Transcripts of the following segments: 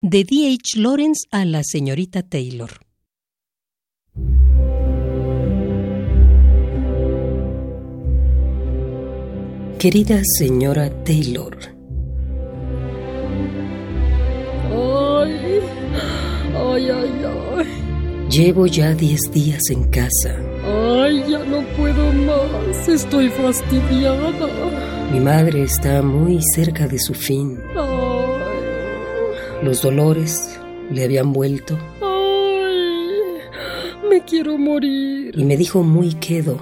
De D. H. Lawrence a la señorita Taylor. Querida señora Taylor. Ay, ay, ay, ay. Llevo ya diez días en casa. Ay, ya no puedo más. Estoy fastidiada. Mi madre está muy cerca de su fin. Los dolores le habían vuelto ay. Me quiero morir. y me dijo muy quedo.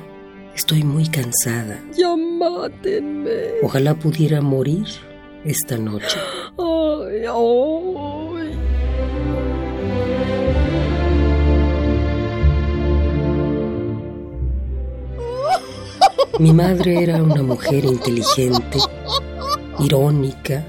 Estoy muy cansada. Ya mátenme. Ojalá pudiera morir esta noche. Ay, ay. Mi madre era una mujer inteligente, irónica,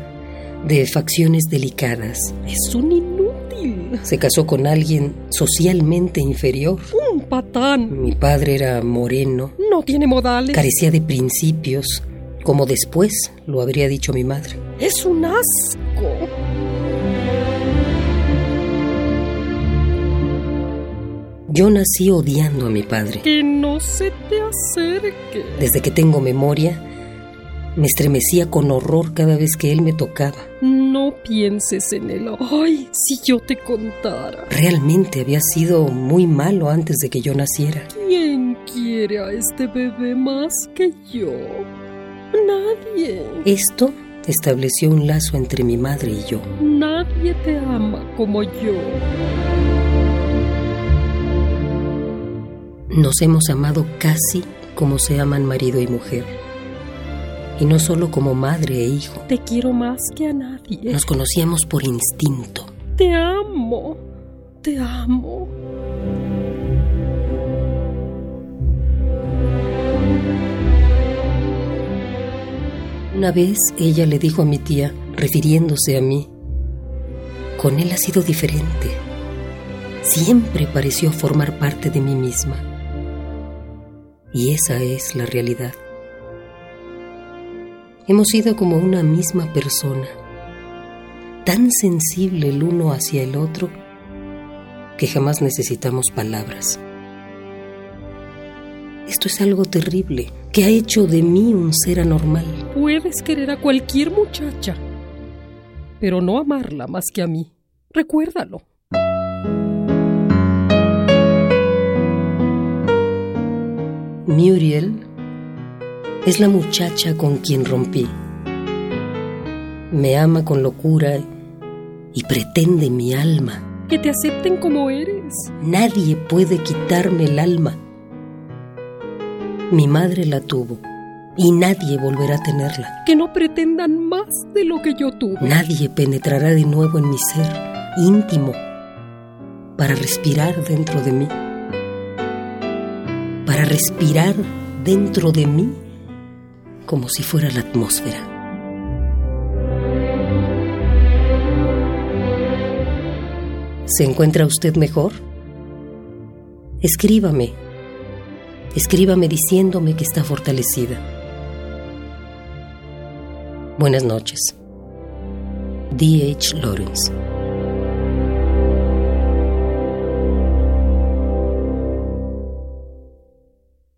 de facciones delicadas. Es un inútil. Se casó con alguien socialmente inferior. Un patán. Mi padre era moreno, No tiene modales. carecía de principios, como después lo habría dicho mi madre. Es un asco. Yo nací odiando a mi padre. Que no se te acerque. Desde que tengo memoria, me estremecía con horror cada vez que él me tocaba. No pienses en él. Ay, si yo te contara. Realmente había sido muy malo antes de que yo naciera. ¿Quién quiere a este bebé más que yo? Nadie. Esto estableció un lazo entre mi madre y yo. Nadie te ama como yo. Nos hemos amado casi como se aman marido y mujer. Y no solo como madre e hijo. Te quiero más que a nadie. Nos conocíamos por instinto. Te amo. Te amo. Una vez ella le dijo a mi tía, refiriéndose a mí, con él ha sido diferente. Siempre pareció formar parte de mí misma. Y esa es la realidad. Hemos sido como una misma persona, tan sensible el uno hacia el otro que jamás necesitamos palabras. Esto es algo terrible, que ha hecho de mí un ser anormal. Puedes querer a cualquier muchacha, pero no amarla más que a mí. Recuérdalo. Muriel es la muchacha con quien rompí. Me ama con locura y pretende mi alma. Que te acepten como eres. Nadie puede quitarme el alma. Mi madre la tuvo y nadie volverá a tenerla. Que no pretendan más de lo que yo tuve. Nadie penetrará de nuevo en mi ser íntimo para respirar dentro de mí. Para respirar dentro de mí como si fuera la atmósfera. ¿Se encuentra usted mejor? Escríbame. Escríbame diciéndome que está fortalecida. Buenas noches. D. H. Lawrence.